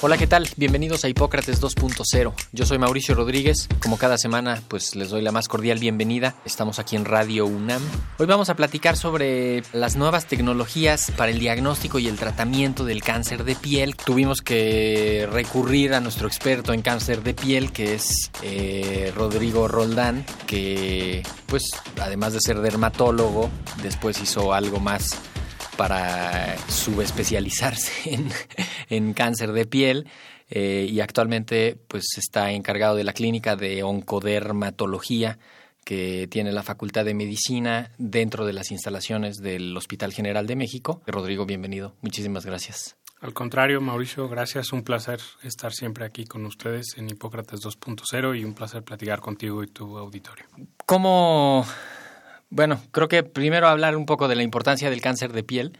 Hola, ¿qué tal? Bienvenidos a Hipócrates 2.0. Yo soy Mauricio Rodríguez. Como cada semana, pues les doy la más cordial bienvenida. Estamos aquí en Radio UNAM. Hoy vamos a platicar sobre las nuevas tecnologías para el diagnóstico y el tratamiento del cáncer de piel. Tuvimos que recurrir a nuestro experto en cáncer de piel, que es eh, Rodrigo Roldán, que pues además de ser dermatólogo, después hizo algo más para subespecializarse en, en cáncer de piel eh, y actualmente pues está encargado de la clínica de oncodermatología que tiene la Facultad de Medicina dentro de las instalaciones del Hospital General de México. Rodrigo, bienvenido. Muchísimas gracias. Al contrario, Mauricio, gracias. Un placer estar siempre aquí con ustedes en Hipócrates 2.0 y un placer platicar contigo y tu auditorio. ¿Cómo bueno, creo que primero hablar un poco de la importancia del cáncer de piel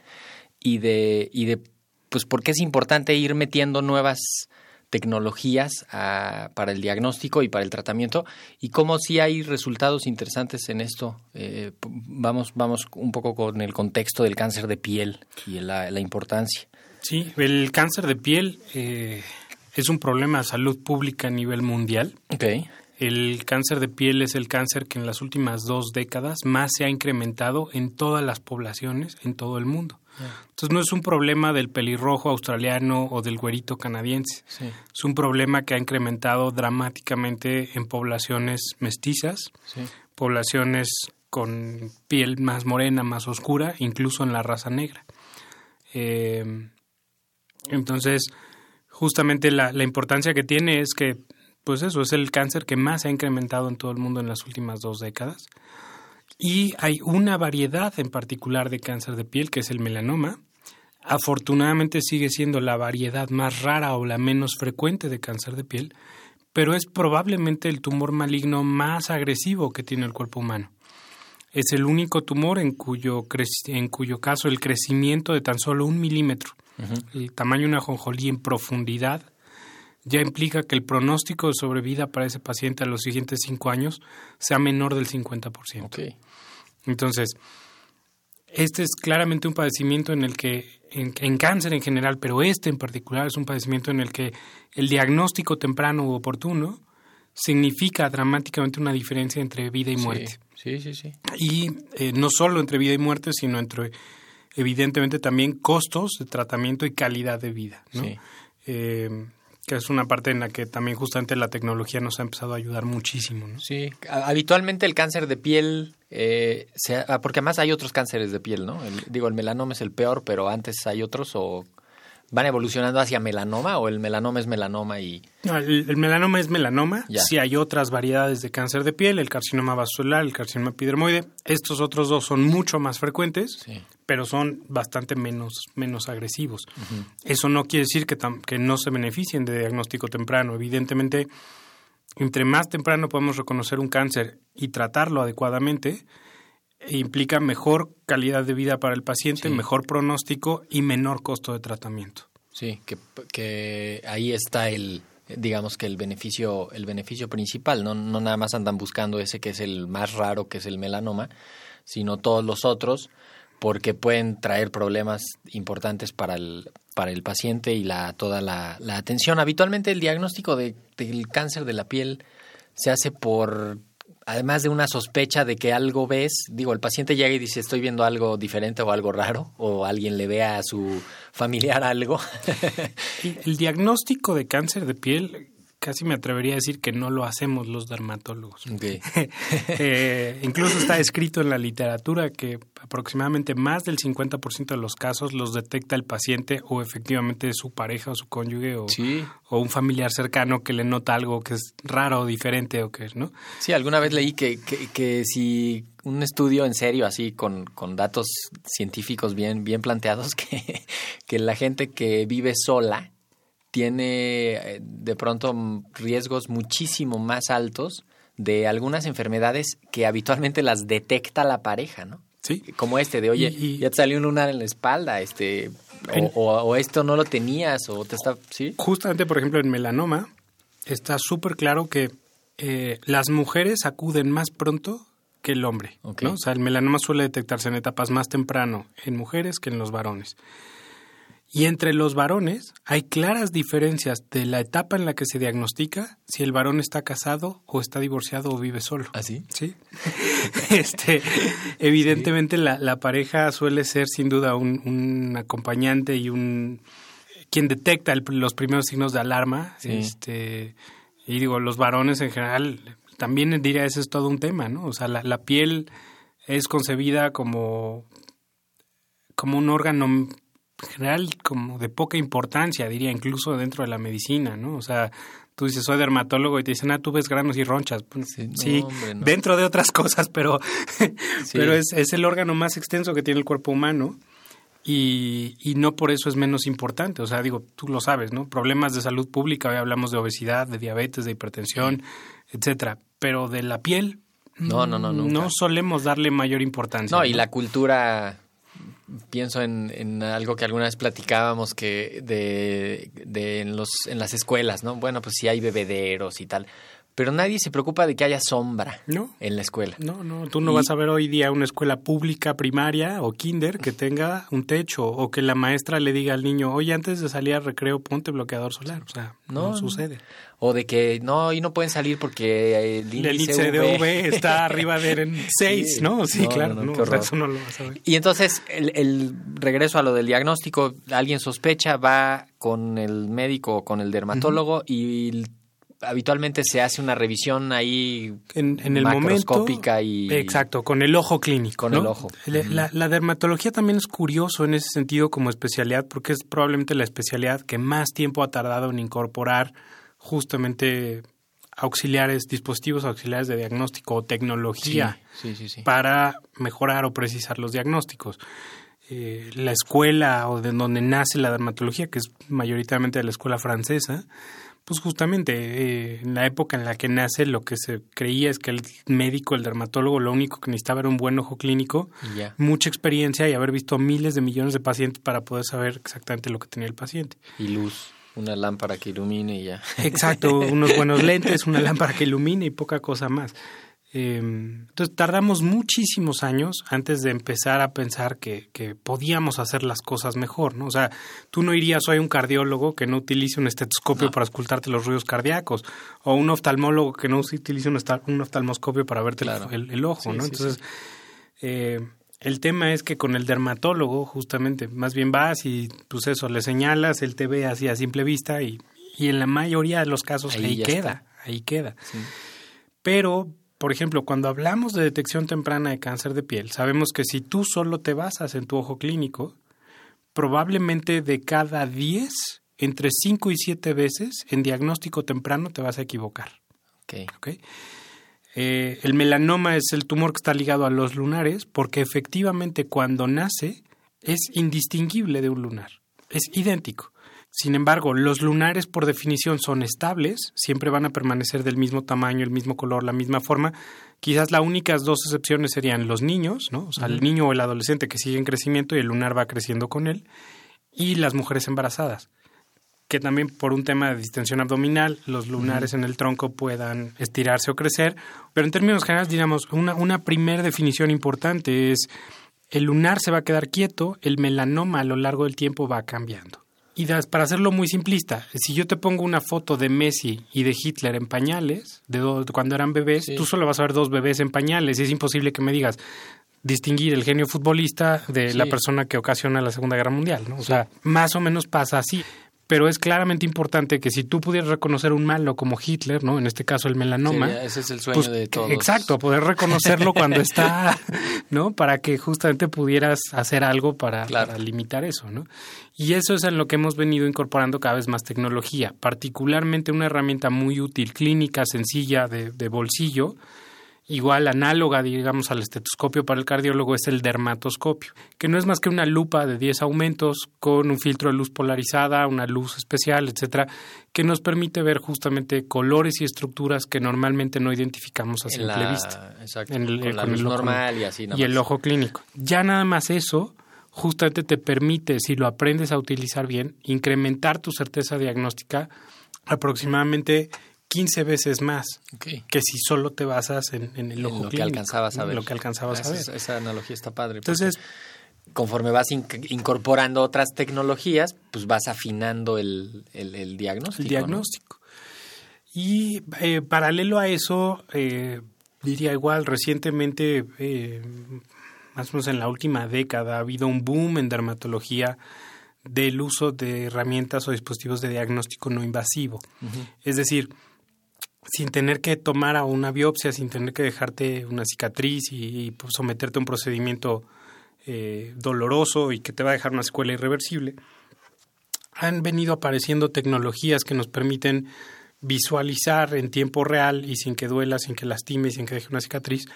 y de, y de pues por qué es importante ir metiendo nuevas tecnologías a, para el diagnóstico y para el tratamiento y cómo sí hay resultados interesantes en esto. Eh, vamos, vamos un poco con el contexto del cáncer de piel y la, la importancia. Sí, el cáncer de piel eh, es un problema de salud pública a nivel mundial. Okay. El cáncer de piel es el cáncer que en las últimas dos décadas más se ha incrementado en todas las poblaciones en todo el mundo. Entonces no es un problema del pelirrojo australiano o del güerito canadiense. Sí. Es un problema que ha incrementado dramáticamente en poblaciones mestizas, Sí. poblaciones con piel más morena, más oscura, incluso en la raza negra. Eh, entonces, justamente la, la importancia que tiene es que pues eso es el cáncer que más se ha incrementado en todo el mundo en las últimas dos décadas. Y hay una variedad en particular de cáncer de piel, que es el melanoma. Afortunadamente sigue siendo la variedad más rara o la menos frecuente de cáncer de piel, pero es probablemente el tumor maligno más agresivo que tiene el cuerpo humano. Es el único tumor en cuyo, en cuyo caso el crecimiento de tan solo un milímetro, uh -huh. el tamaño de una jonjolí en profundidad, ya implica que el pronóstico de sobrevida para ese paciente a los siguientes cinco años sea menor del 50%. Okay. Entonces, este es claramente un padecimiento en el que, en, en, cáncer en general, pero este en particular es un padecimiento en el que el diagnóstico temprano u oportuno significa dramáticamente una diferencia entre vida y muerte. Sí, sí, sí. sí. Y eh, no solo entre vida y muerte, sino entre, evidentemente, también costos de tratamiento y calidad de vida. ¿no? Sí. Eh, que es una parte en la que también justamente la tecnología nos ha empezado a ayudar muchísimo. ¿no? Sí, habitualmente el cáncer de piel, eh, se, porque además hay otros cánceres de piel, ¿no? El, digo, el melanoma es el peor, pero antes hay otros o van evolucionando hacia melanoma o el melanoma es melanoma y... No, el, el melanoma es melanoma, sí hay otras variedades de cáncer de piel, el carcinoma vasolar, el carcinoma epidermoide, estos otros dos son mucho más frecuentes, sí. pero son bastante menos, menos agresivos. Uh -huh. Eso no quiere decir que, que no se beneficien de diagnóstico temprano, evidentemente entre más temprano podemos reconocer un cáncer y tratarlo adecuadamente, implica mejor calidad de vida para el paciente, sí. mejor pronóstico y menor costo de tratamiento. Sí, que, que ahí está el, digamos que el beneficio, el beneficio principal, no, no nada más andan buscando ese que es el más raro, que es el melanoma, sino todos los otros, porque pueden traer problemas importantes para el, para el paciente y la, toda la, la atención. Habitualmente el diagnóstico de, del cáncer de la piel se hace por además de una sospecha de que algo ves, digo, el paciente llega y dice, estoy viendo algo diferente o algo raro, o alguien le vea a su familiar algo. el diagnóstico de cáncer de piel casi me atrevería a decir que no lo hacemos los dermatólogos. Ok. Eh, incluso está escrito en la literatura que aproximadamente más del 50% de los casos los detecta el paciente o efectivamente su pareja o su cónyuge o, Sí. o un familiar cercano que le nota algo que es raro o diferente o que, ¿no? Sí, alguna vez leí que, que, que si un estudio en serio, así con, con datos científicos bien, bien planteados, que, que la gente que vive sola tiene eh, de pronto riesgos muchísimo más altos de algunas enfermedades que habitualmente las detecta la pareja, ¿no? Sí. Como este de, oye, Y- y- ya te salió un lunar en la espalda, este, o, En- o- o esto no lo tenías, o te está, ¿sí? Justamente, por ejemplo, en melanoma está súper claro que eh, las mujeres acuden más pronto que el hombre. O sea, el melanoma suele detectarse en etapas más temprano en mujeres que en los varones. Y entre los varones hay claras diferencias de la etapa en la que se diagnostica si el varón está casado o está divorciado o vive solo. ¿Así? Sí. este, evidentemente la, la pareja suele ser sin duda un, un acompañante y un quien detecta el- los primeros signos de alarma. Sí. Este, y digo, los varones en general, también diría ese es todo un tema, ¿no? O sea, la, la piel es concebida como, como un órgano general como de poca importancia, diría, incluso dentro de la medicina, ¿no? O sea, tú dices, soy dermatólogo y te dicen, ah, tú ves granos y ronchas. Pues, Sí, no, sí, hombre, no. dentro de otras cosas, pero, Sí. pero es, es el órgano más extenso que tiene el cuerpo humano y, y no por eso es menos importante. O sea, digo, tú lo sabes, ¿no? Problemas de salud pública, hoy hablamos de obesidad, de diabetes, de hipertensión, etcétera. Pero de la piel, No, no, no, nunca. no solemos darle mayor importancia. No, y la cultura, pienso en, en algo que alguna vez platicábamos que de, de en los en las escuelas, ¿no? Bueno, pues sí hay bebederos y tal, pero nadie se preocupa de que haya sombra No. en la escuela. No, no, tú no Y- vas a ver hoy día una escuela pública primaria o kinder que tenga un techo o que la maestra le diga al niño, oye, antes de salir al recreo ponte bloqueador solar. O sea, no, No, sucede. O de que no, y no pueden salir porque el índice, El índice de V está arriba de 6, Sí. ¿no? Sí, No, claro, no, o sea, eso no lo vas a ver. Y entonces, el, el regreso a lo del diagnóstico, alguien sospecha, va con el médico o con el dermatólogo y habitualmente se hace una revisión ahí En, en el momento. macroscópica y Exacto, con el ojo clínico. Con ¿no? el ojo. La, la- la dermatología también es curioso en ese sentido como especialidad, porque es probablemente la especialidad que más tiempo ha tardado en incorporar justamente auxiliares, dispositivos auxiliares de diagnóstico o tecnología Sí, sí, sí. para mejorar o precisar los diagnósticos. Eh, la escuela o de donde nace la dermatología, que es mayoritariamente de la escuela francesa, pues justamente eh, en la época en la que nace lo que se creía es que el médico, el dermatólogo, lo único que necesitaba era un buen ojo clínico, mucha experiencia y haber visto miles de millones de pacientes para poder saber exactamente lo que tenía el paciente. Y luz, una lámpara que ilumine y ya. Exacto, unos buenos lentes, una lámpara que ilumine y poca cosa más. Eh, entonces tardamos muchísimos años antes de empezar a pensar que, que podíamos hacer las cosas mejor, ¿no? O sea, tú no irías hoy a un cardiólogo que no utilice un estetoscopio para escultarte los ruidos cardíacos o un oftalmólogo que no utilice un, oftalmoscopio para verte el- Claro. el, el ojo, Sí, ¿no? sí, Entonces, eh, el tema es que con el dermatólogo, justamente, más bien vas y pues eso, le señalas, él te ve así a simple vista y, y en la mayoría de los casos Ahí queda, está. ahí queda. Pero, por ejemplo, cuando hablamos de detección temprana de cáncer de piel, sabemos que si tú solo te basas en tu ojo clínico, probablemente de cada 10, entre 5 y 7 veces en diagnóstico temprano te vas a equivocar. Ok. ¿ok? Eh, el melanoma es el tumor que está ligado a los lunares porque efectivamente cuando nace es indistinguible de un lunar, es idéntico. Sin embargo, los lunares por definición son estables, siempre van a permanecer del mismo tamaño, el mismo color, la misma forma. Quizás las únicas dos excepciones serían los niños, ¿no? O sea, el niño o el adolescente que sigue en crecimiento y el lunar va creciendo con él, y las mujeres embarazadas que también por un tema de distensión abdominal, los lunares en el tronco puedan estirarse o crecer. Pero en términos generales, digamos, una, una primera definición importante es el lunar se va a quedar quieto, el melanoma a lo largo del tiempo va cambiando. Y das- para hacerlo muy simplista, si yo te pongo una foto de Messi y de Hitler en pañales, de, do- de cuando eran bebés, Sí. tú solo vas a ver dos bebés en pañales y es imposible que me digas distinguir el genio futbolista de Sí. la persona que ocasiona la Segunda Guerra Mundial, ¿no? O sea, más o menos pasa así. Pero es claramente importante que si tú pudieras reconocer un malo como Hitler, ¿no? En este caso el melanoma. Sí, ese es el sueño pues, de todos. Exacto, poder reconocerlo cuando está, ¿no? Para que justamente pudieras hacer algo para, Claro. para limitar eso, ¿no? Y eso es en lo que hemos venido incorporando cada vez más tecnología, particularmente una herramienta muy útil, clínica, sencilla, de, de bolsillo, igual análoga, digamos, al estetoscopio para el cardiólogo es el dermatoscopio, que no es más que una lupa de 10 aumentos con un filtro de luz polarizada, una luz especial, etcétera, que nos permite ver justamente colores y estructuras que normalmente no identificamos a simple la- vista. Exacto. En el- con la con luz el ojo- normal y así. nada y el ojo clínico. Ya nada más eso justamente te permite, si lo aprendes a utilizar bien, incrementar tu certeza diagnóstica aproximadamente 15 veces más que si solo te basas en, en el En ojo lo que clínico, alcanzabas a en ver. lo que alcanzabas a Esa- ver. Esa, esa analogía está padre. Entonces, conforme vas inc- incorporando otras tecnologías, pues vas afinando el, el, el diagnóstico. el ¿no? diagnóstico. Y eh, paralelo a eso, eh, diría igual, recientemente, eh, más o menos en la última década, ha habido un boom en dermatología del uso de herramientas o dispositivos de diagnóstico no invasivo. Es decir, sin tener que tomar a una biopsia, sin tener que dejarte una cicatriz y, y, pues, someterte a un procedimiento eh, doloroso y que te va a dejar una secuela irreversible, han venido apareciendo tecnologías que nos permiten visualizar en tiempo real y sin que duela, sin que lastime, sin que deje una cicatriz,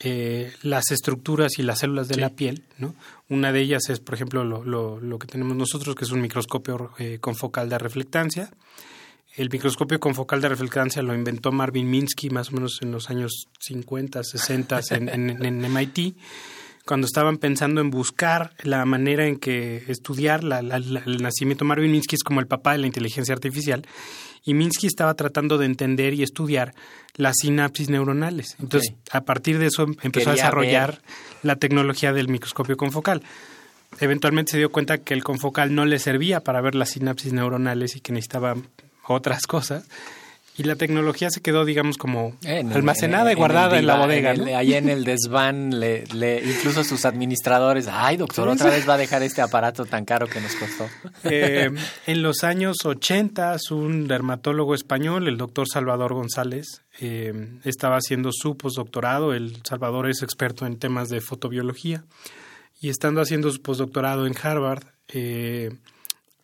eh, las estructuras y las células de Sí. la piel. ¿no? Una de ellas es, por ejemplo, lo, lo, lo que tenemos nosotros, que es un microscopio eh, con focal de reflectancia. El microscopio con focal de reflectancia lo inventó Marvin Minsky más o menos en los años 50, 60 en, en, en MIT, cuando estaban pensando en buscar la manera en que estudiar la, la, la, el nacimiento. Marvin Minsky es como el papá de la inteligencia artificial y Minsky estaba tratando de entender y estudiar las sinapsis neuronales. Entonces, a partir de eso empezó Quería a desarrollar ver. la tecnología del microscopio confocal. Eventualmente se dio cuenta que el confocal no le servía para ver las sinapsis neuronales y que necesitaba otras cosas. Y la tecnología se quedó, digamos, como En el- almacenada en- y guardada en, la bodega. ¿no? Allá en el desván, le, le- incluso sus administradores, ay doctor, otra vez va a dejar este aparato tan caro que nos costó. Eh, en los años 80, un dermatólogo español, el doctor Salvador González, eh, estaba haciendo su postdoctorado. El Salvador es experto en temas de fotobiología. Y estando haciendo su postdoctorado en Harvard, eh,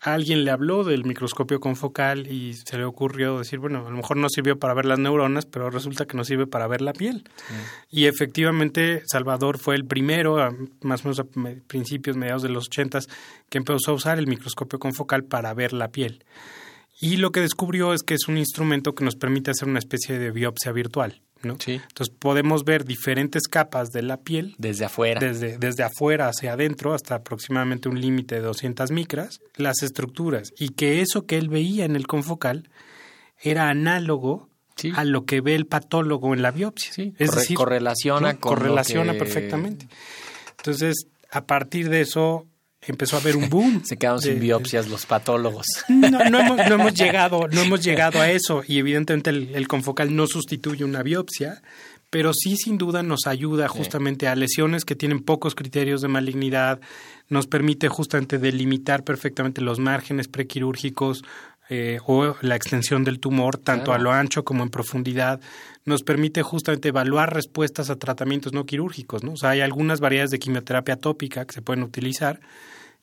alguien le habló del microscopio confocal y se le ocurrió decir, bueno, a lo mejor no sirvió para ver las neuronas, pero resulta que nos sirve para ver la piel. Y efectivamente, Salvador fue el primero, a- más o menos a principios, mediados de los ochentas, que empezó a usar el microscopio confocal para ver la piel. Y lo que descubrió es que es un instrumento que nos permite hacer una especie de biopsia virtual, ¿no? Sí. Entonces podemos ver diferentes capas de la piel Desde afuera. desde, desde afuera hacia adentro hasta aproximadamente un límite de 200 micras, las estructuras, y que eso que él veía en el confocal era análogo Sí. a lo que ve el patólogo en la biopsia. Sí, es corre- decir, correlaciona ¿no? con lo correlaciona que- perfectamente. Entonces, a partir de eso empezó a haber un boom. Se quedaron sin de- biopsias los patólogos. no, no hemos, no hemos llegado, no hemos llegado a eso y evidentemente el, el confocal no sustituye una biopsia, pero sí sin duda nos ayuda justamente a lesiones que tienen pocos criterios de malignidad, nos permite justamente delimitar perfectamente los márgenes prequirúrgicos eh, o la extensión del tumor, tanto Claro. a lo ancho como en profundidad, nos permite justamente evaluar respuestas a tratamientos no quirúrgicos, ¿no? O sea, hay algunas variedades de quimioterapia tópica que se pueden utilizar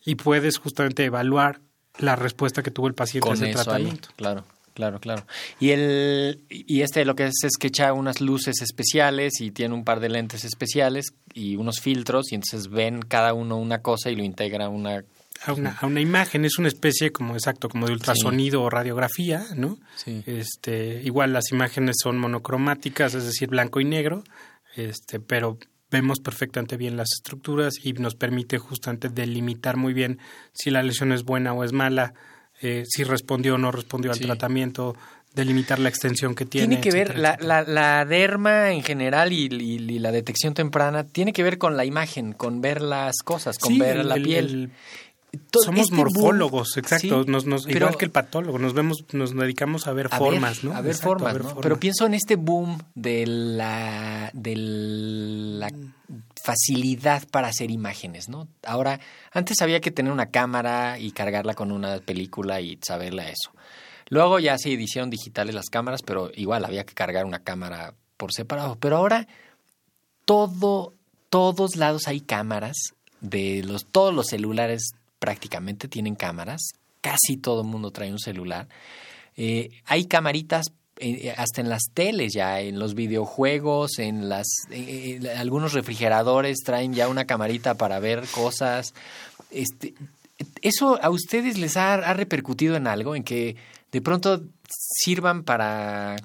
y puedes justamente evaluar la respuesta que tuvo el paciente a con ese eso ahí. tratamiento. Claro, claro, claro. Y el y este lo que es es que echa unas luces especiales y tiene un par de lentes especiales y unos filtros y entonces ven cada uno una cosa y lo integra a una A una, a una imagen, es una especie como exacto, como de ultrasonido o radiografía, ¿no? Sí. Este, igual las imágenes son monocromáticas, es decir, blanco y negro, este, pero vemos perfectamente bien las estructuras y nos permite justamente delimitar muy bien si la lesión es buena o es mala, eh, si respondió o no respondió al tratamiento, delimitar la extensión que tiene. Tiene que ver, etcétera, la, la, la derma en general y, y- y la detección temprana tiene que ver con la imagen, con ver las cosas, con Sí, ver la el- piel. el- Somos este boom- morfólogos, exacto. Sí, nos, nos- pero- igual que el patólogo, nos vemos, nos dedicamos a ver a formas, ver, ¿no? A ver Exacto, formas, a ver ¿no? formas. Pero pienso en este boom de la, de la facilidad para hacer imágenes, ¿no? Ahora, antes había que tener una cámara y cargarla con una película y saberle a eso. Luego ya se hicieron digitales las cámaras, pero igual había que cargar una cámara por separado. Pero ahora todo, todos lados hay cámaras, de los, todos los celulares prácticamente tienen cámaras, casi todo el mundo trae un celular. Eh, hay camaritas eh, hasta en las teles ya, en los videojuegos, en las eh, algunos refrigeradores traen ya una camarita para ver cosas. Este, ¿Eso a ustedes les ha, ha repercutido en algo? En que de pronto sirvan para,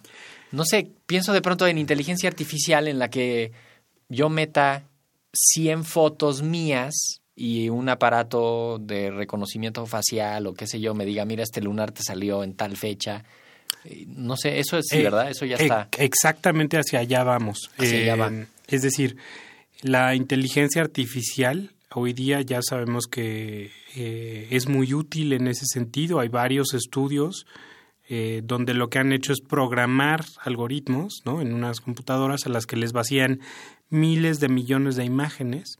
no sé, pienso de pronto en inteligencia artificial en la que yo meta 100 fotos mías y un aparato de reconocimiento facial o qué sé yo me diga, mira, este lunar te salió en tal fecha. Eh, No sé, eso es Eh, ¿verdad? Eso ya eh, está. Exactamente hacia allá vamos. Hacia allá va. Es decir, la inteligencia artificial hoy día ya sabemos que es muy útil en ese sentido. Hay varios estudios eh, donde lo que han hecho es programar algoritmos ¿no? en unas computadoras a las que les vacían miles de millones de imágenes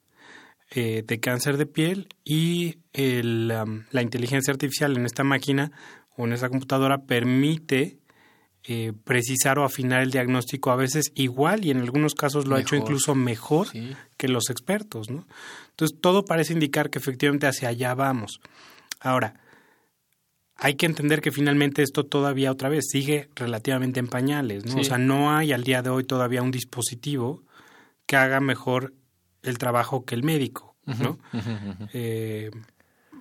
eh, de cáncer de piel y el, um, la inteligencia artificial en esta máquina o en esta computadora permite eh, precisar o afinar el diagnóstico a veces igual y en algunos casos lo ha hecho incluso mejor Sí. que los expertos, ¿no? Entonces todo parece indicar que efectivamente hacia allá vamos. Ahora, hay que entender que finalmente esto todavía otra vez sigue relativamente en pañales, ¿no? Sí. O sea, no hay al día de hoy todavía un dispositivo que haga mejor el trabajo que el médico, ¿no? Eh,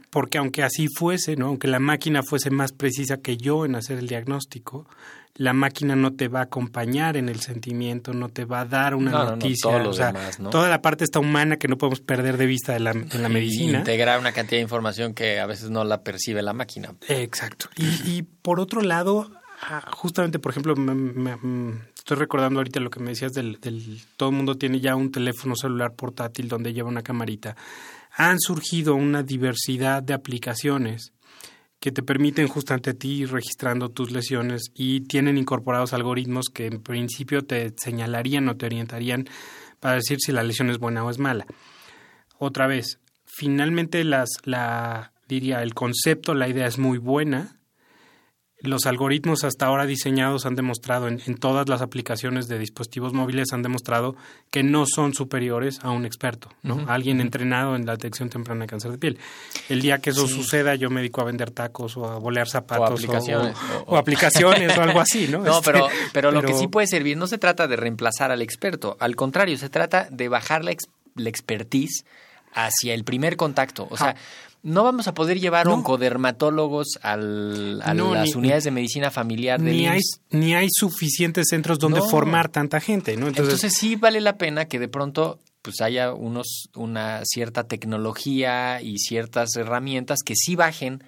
porque aunque así fuese, ¿no? Aunque la máquina fuese más precisa que yo en hacer el diagnóstico, la máquina no te va a acompañar en el sentimiento, no te va a dar una No, no, no, noticia, lo o sea, demás, ¿no? toda la parte está humana que no podemos perder de vista de la, de la Y medicina. Integrar una cantidad de información que a veces no la percibe la máquina. Exacto. Y, y por otro lado, ah, justamente, por ejemplo, me- me- estoy recordando ahorita lo que me decías del, todo el mundo tiene ya un teléfono celular portátil donde lleva una camarita. Han surgido una diversidad de aplicaciones que te permiten justamente a ti registrando tus lesiones y tienen incorporados algoritmos que en principio te señalarían o te orientarían para decir si la lesión es buena o es mala. Otra vez, finalmente las, la, diría, el concepto, la idea es muy buena. Los algoritmos hasta ahora diseñados han demostrado en, en todas las aplicaciones de dispositivos móviles han demostrado que no son superiores a un experto, ¿no? Alguien entrenado en la detección temprana de cáncer de piel. El día que eso suceda, yo me dedico a vender tacos o a bolear zapatos aplicaciones, o, o- o aplicaciones o algo así, ¿no? No, Este, pero, pero lo que sí puede servir no se trata de reemplazar al experto, al contrario, se trata de bajar la, ex- la expertise hacia el primer contacto. O sea, no vamos a poder llevar No. oncodermatólogos al, a No, las ni- unidades de medicina familiar del ni hay, ni hay suficientes centros donde No. formar tanta gente, ¿no? Entonces, sí vale la pena que de pronto pues haya unos una cierta tecnología y ciertas herramientas que sí bajen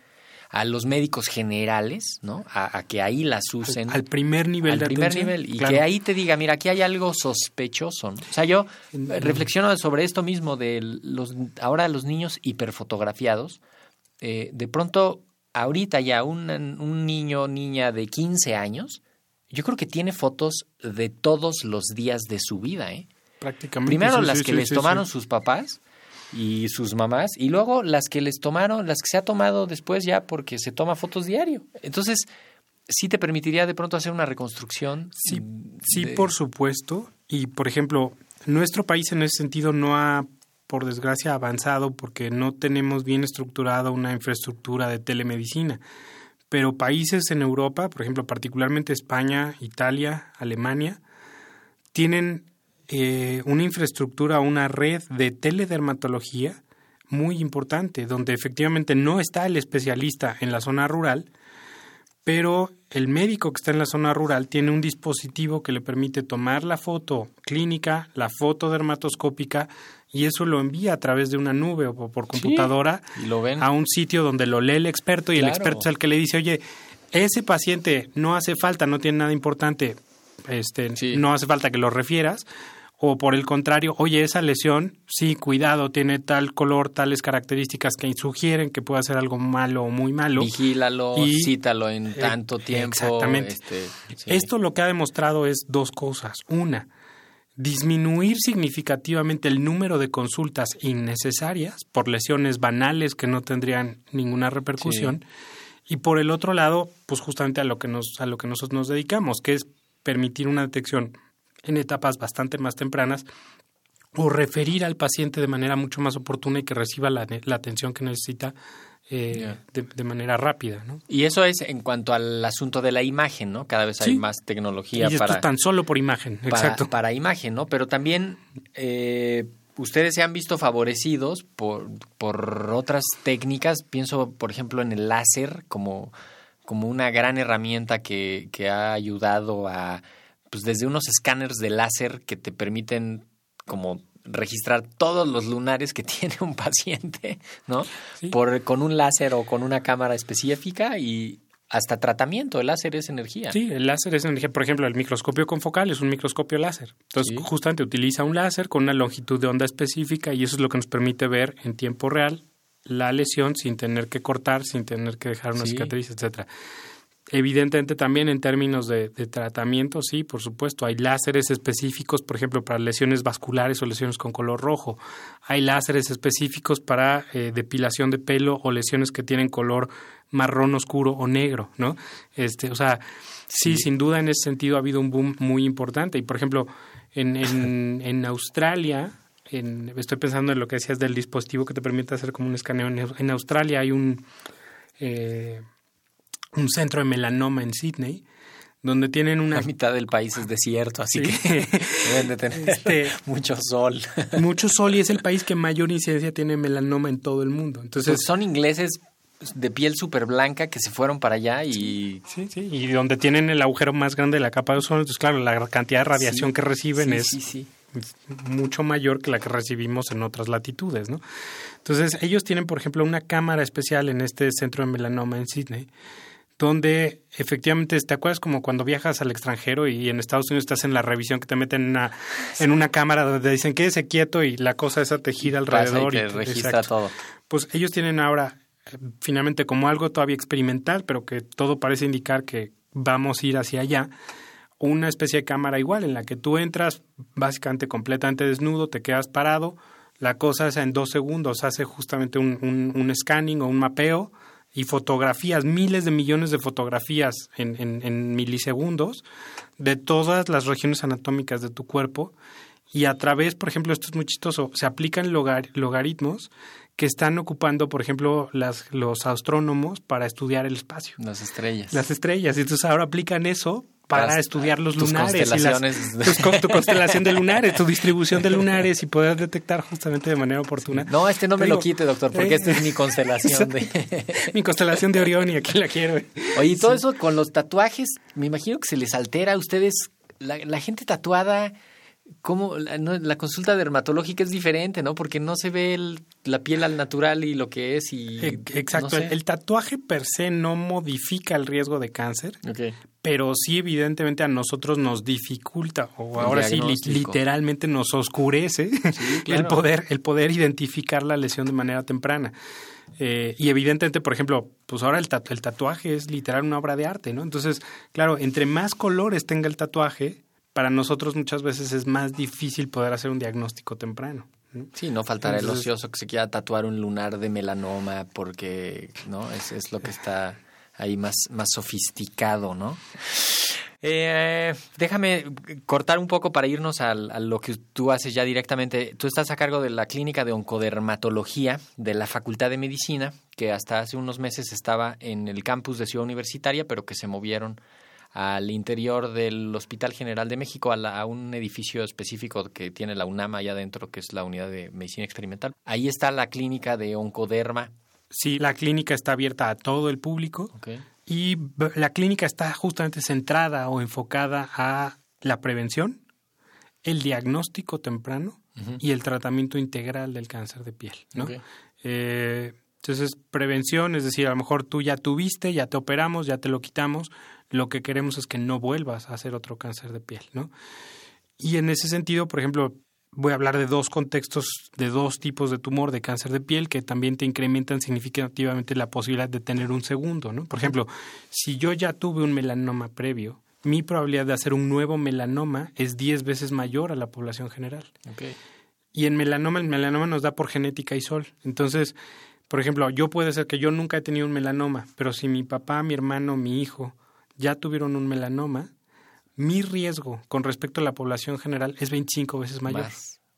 a los médicos generales, ¿no? A, a que ahí las usen. al primer nivel al de primer atención, nivel y claro. que ahí te diga, mira, aquí hay algo sospechoso. ¿no? O sea, yo reflexiono sobre esto mismo de los ahora los niños hiperfotografiados. eh, de pronto, ahorita ya un, un niño niña de 15 años, yo creo que tiene fotos de todos los días de su vida, ¿eh? prácticamente Primero sí, las sí, que sí, les tomaron sus papás y sus mamás y luego las que les tomaron, las que se ha tomado después ya porque se toma fotos diario. Entonces, sí te permitiría de pronto hacer una reconstrucción. Sí, sí, por supuesto. Y, por ejemplo, nuestro país en ese sentido no ha, por desgracia, avanzado porque no tenemos bien estructurada una infraestructura de telemedicina. Pero países en Europa, por ejemplo, particularmente España, Italia, Alemania, tienen eh, una infraestructura, una red de teledermatología muy importante, donde efectivamente no está el especialista en la zona rural, pero el médico que está en la zona rural tiene un dispositivo que le permite tomar la foto clínica, la foto dermatoscópica y eso lo envía a través de una nube o por computadora y lo ven. a un sitio donde lo lee el experto y el experto es el que le dice, oye, ese paciente no hace falta, no tiene nada importante, este, Sí. no hace falta que lo refieras O por el contrario, oye, esa lesión, sí, cuidado, tiene tal color, tales características que sugieren que pueda ser algo malo o muy malo. Vigílalo, Y- cítalo en tanto tiempo. Exactamente. este, sí. Esto lo que ha demostrado es dos cosas. Una, disminuir significativamente el número de consultas innecesarias por lesiones banales que no tendrían ninguna repercusión. Y por el otro lado, pues justamente a lo que nos a lo que nosotros nos dedicamos, que es permitir una detección en etapas bastante más tempranas o referir al paciente de manera mucho más oportuna y que reciba la, la atención que necesita eh, de, de manera rápida, ¿no? Y eso es en cuanto al asunto de la imagen, ¿no? Cada vez hay más Y tecnología esto para, es tan solo por imagen, para, exacto. para imagen, ¿no? Pero también eh, ustedes se han visto favorecidos por, por otras técnicas. Pienso, por ejemplo, en el láser como, como una gran herramienta que, que ha ayudado a, pues desde unos escáneres de láser que te permiten como registrar todos los lunares que tiene un paciente, ¿no? Sí. Por, con un láser o con una cámara específica y hasta tratamiento. El láser es energía. Sí, el láser es energía. Por ejemplo, el microscopio confocal es un microscopio láser. Entonces, Sí. justamente utiliza un láser con una longitud de onda específica y eso es lo que nos permite ver en tiempo real la lesión sin tener que cortar, sin tener que dejar una Sí. cicatriz, etcétera. Evidentemente también en términos de, de tratamiento, sí, por supuesto, hay láseres específicos, por ejemplo, para lesiones vasculares o lesiones con color rojo. Hay láseres específicos para eh, depilación de pelo o lesiones que tienen color marrón oscuro o negro, ¿no? Este, o sea, sí, sin duda en ese sentido ha habido un boom muy importante. Y por ejemplo, en, en, en Australia, en- estoy pensando en lo que decías del dispositivo que te permite hacer como un escaneo. En, en Australia hay un eh, un centro de melanoma en Sydney, donde tienen una La mitad del país es desierto, así Sí. que deben de tener Este- mucho sol. mucho sol y es el país que mayor incidencia tiene melanoma en todo el mundo. Entonces, Pues son ingleses de piel súper blanca que se fueron para allá y sí, sí, y donde tienen el agujero más grande de la capa de ozono, entonces claro, la cantidad de radiación Sí, que reciben sí, es sí, sí. es mucho mayor que la que recibimos en otras latitudes, ¿no? Entonces, ellos tienen, por ejemplo, una cámara especial en este centro de melanoma en Sydney, donde efectivamente, ¿te acuerdas como cuando viajas al extranjero y en Estados Unidos estás en la revisión que te meten en una, en una cámara donde dicen quédese quieto y la cosa esa te gira Pasa y alrededor te y registra exacto. todo. Pues ellos tienen ahora eh, finalmente como algo todavía experimental, pero que todo parece indicar que vamos a ir hacia allá, una especie de cámara igual en la que tú entras básicamente completamente desnudo, te quedas parado, la cosa es en dos segundos, hace justamente un, un, un scanning o un mapeo y fotografías, miles de millones de fotografías en, en, en milisegundos de todas las regiones anatómicas de tu cuerpo y a través, por ejemplo, esto es muy chistoso, se aplican logar- logaritmos que están ocupando, por ejemplo, las, los astrónomos para estudiar el espacio, Las estrellas. las estrellas. Y entonces ahora aplican eso para Las- estudiar los tus lunares. y las- constelaciones. tus tu constelación de lunares, tu distribución de lunares y poder detectar justamente de manera oportuna. No, este no Te me lo quite, doctor, porque eh, esta es mi constelación de... Mi constelación de Orión y aquí la quiero. Oye, y todo eso con los tatuajes, me imagino que se les altera a ustedes, la, la gente tatuada, ¿cómo? La, no, la consulta dermatológica es diferente, ¿no? Porque no se ve el- la piel al natural y lo que es y... Eh, Exacto. no sé. el, el tatuaje per se no modifica el riesgo de cáncer, Ok. pero sí evidentemente a nosotros nos dificulta o El ahora sí literalmente nos oscurece claro. el poder el poder identificar la lesión de manera temprana. Eh, y evidentemente, por ejemplo, pues ahora el, tatu- el tatuaje es literal una obra de arte, ¿no? Entonces, claro, entre más colores tenga el tatuaje, para nosotros muchas veces es más difícil poder hacer un diagnóstico temprano. ¿no? Sí, no faltará el ocioso que se quiera tatuar un lunar de melanoma porque, ¿no? Es, es lo que está ahí más, más sofisticado, ¿no? Eh, déjame cortar un poco para irnos al- a, lo que tú haces ya directamente. Tú estás a cargo de la clínica de oncodermatología de la Facultad de Medicina, que hasta hace unos meses estaba en el campus de Ciudad Universitaria, pero que se movieron al interior del Hospital General de México, a, la- a un edificio específico que tiene la UNAM allá adentro, que es la unidad de medicina experimental. Ahí está la clínica de oncoderma. Sí, la clínica está abierta a todo el público. Y la clínica está justamente centrada o enfocada a la prevención, el diagnóstico temprano y el tratamiento integral del cáncer de piel. ¿no? Ok. Eh, entonces, prevención, es decir, a lo mejor tú ya tuviste, ya te operamos, ya te lo quitamos, lo que queremos es que no vuelvas a hacer otro cáncer de piel. ¿no? Y en ese sentido, por ejemplo, voy a hablar de dos contextos, de dos tipos de tumor de cáncer de piel que también te incrementan significativamente la posibilidad de tener un segundo, ¿no? Por ejemplo, si yo ya tuve un melanoma previo, mi probabilidad de hacer un nuevo melanoma es 10 veces mayor a la población general. Y en melanoma, el melanoma nos da por genética y sol. Entonces, por ejemplo, yo puede ser que yo nunca he tenido un melanoma, pero si mi papá, mi hermano, mi hijo ya tuvieron un melanoma, mi riesgo con respecto a la población general es 25 veces mayor.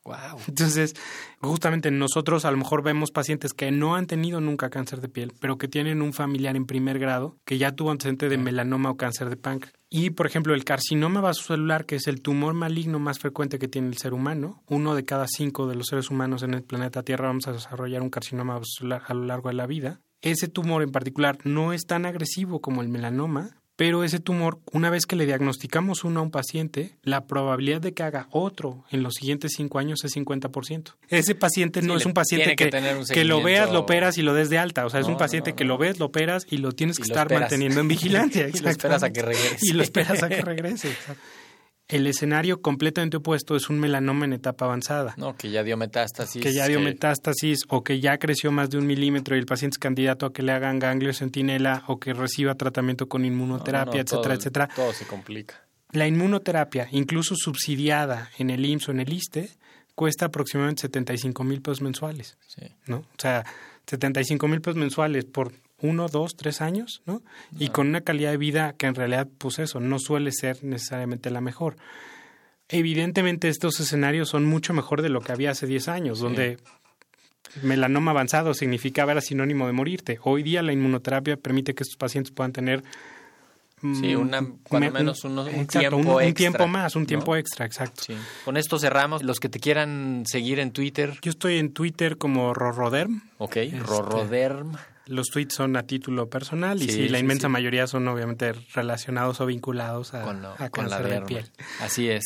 Wow. Entonces, justamente nosotros a lo mejor vemos pacientes que no han tenido nunca cáncer de piel, pero que tienen un familiar en primer grado que ya tuvo antecedente de melanoma o cáncer de páncreas. Y, por ejemplo, el carcinoma vasocelular, que es el tumor maligno más frecuente que tiene el ser humano, uno de cada cinco de los seres humanos en el planeta Tierra vamos a desarrollar un carcinoma vasocelular a lo largo de la vida. Ese tumor en particular no es tan agresivo como el melanoma, pero ese tumor, una vez que le diagnosticamos uno a un paciente, la probabilidad de que haga otro en los siguientes cinco años es 50%. Ese paciente no es un paciente que, que, lo veas, lo operas y lo des de alta. O sea, es un paciente que lo ves, lo operas y lo tienes que estar manteniendo en vigilancia. y lo esperas a que regrese. Y lo esperas a que regrese. El escenario completamente opuesto es un melanoma en etapa avanzada. No, que ya dio metástasis. Que ya dio metástasis o que ya creció más de un milímetro y el paciente es candidato a que le hagan ganglio centinela o que reciba tratamiento con inmunoterapia, etcétera, etcétera. Todo se complica. La inmunoterapia, incluso subsidiada en el IMSS o en el ISTE, cuesta aproximadamente 75 mil pesos mensuales. Sí. ¿no? O sea, 75 mil pesos mensuales por uno, dos, tres años, ¿no? Y con una calidad de vida que en realidad, pues eso, no suele ser necesariamente la mejor. Evidentemente estos escenarios son mucho mejor de lo que había hace 10 años, donde melanoma avanzado significaba era sinónimo de morirte. Hoy día la inmunoterapia permite que estos pacientes puedan tener Sí, una, cuando menos un, tiempo un, un, tiempo más, un tiempo extra, exacto. Con esto cerramos. Los que te quieran seguir en Twitter. Yo estoy en Twitter como Roroderm. Ok, este, Roroderm. Los tweets son a título personal y sí, la inmensa mayoría son obviamente relacionados o vinculados a, con, la de piel. Así es.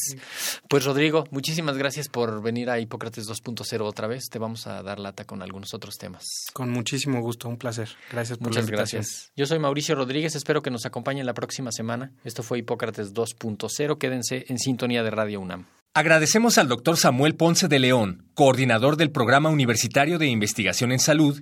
Pues Rodrigo, muchísimas gracias por venir a Hipócrates 2.0 otra vez. Te vamos a dar lata con algunos otros temas. Con muchísimo gusto, un placer. Gracias por Muchas la gracias. Yo soy Mauricio Rodríguez, espero que nos acompañen la próxima semana. Esto fue Hipócrates 2.0. Quédense en sintonía de Radio UNAM. Agradecemos al doctor Samuel Ponce de León, coordinador del Programa Universitario de Investigación en Salud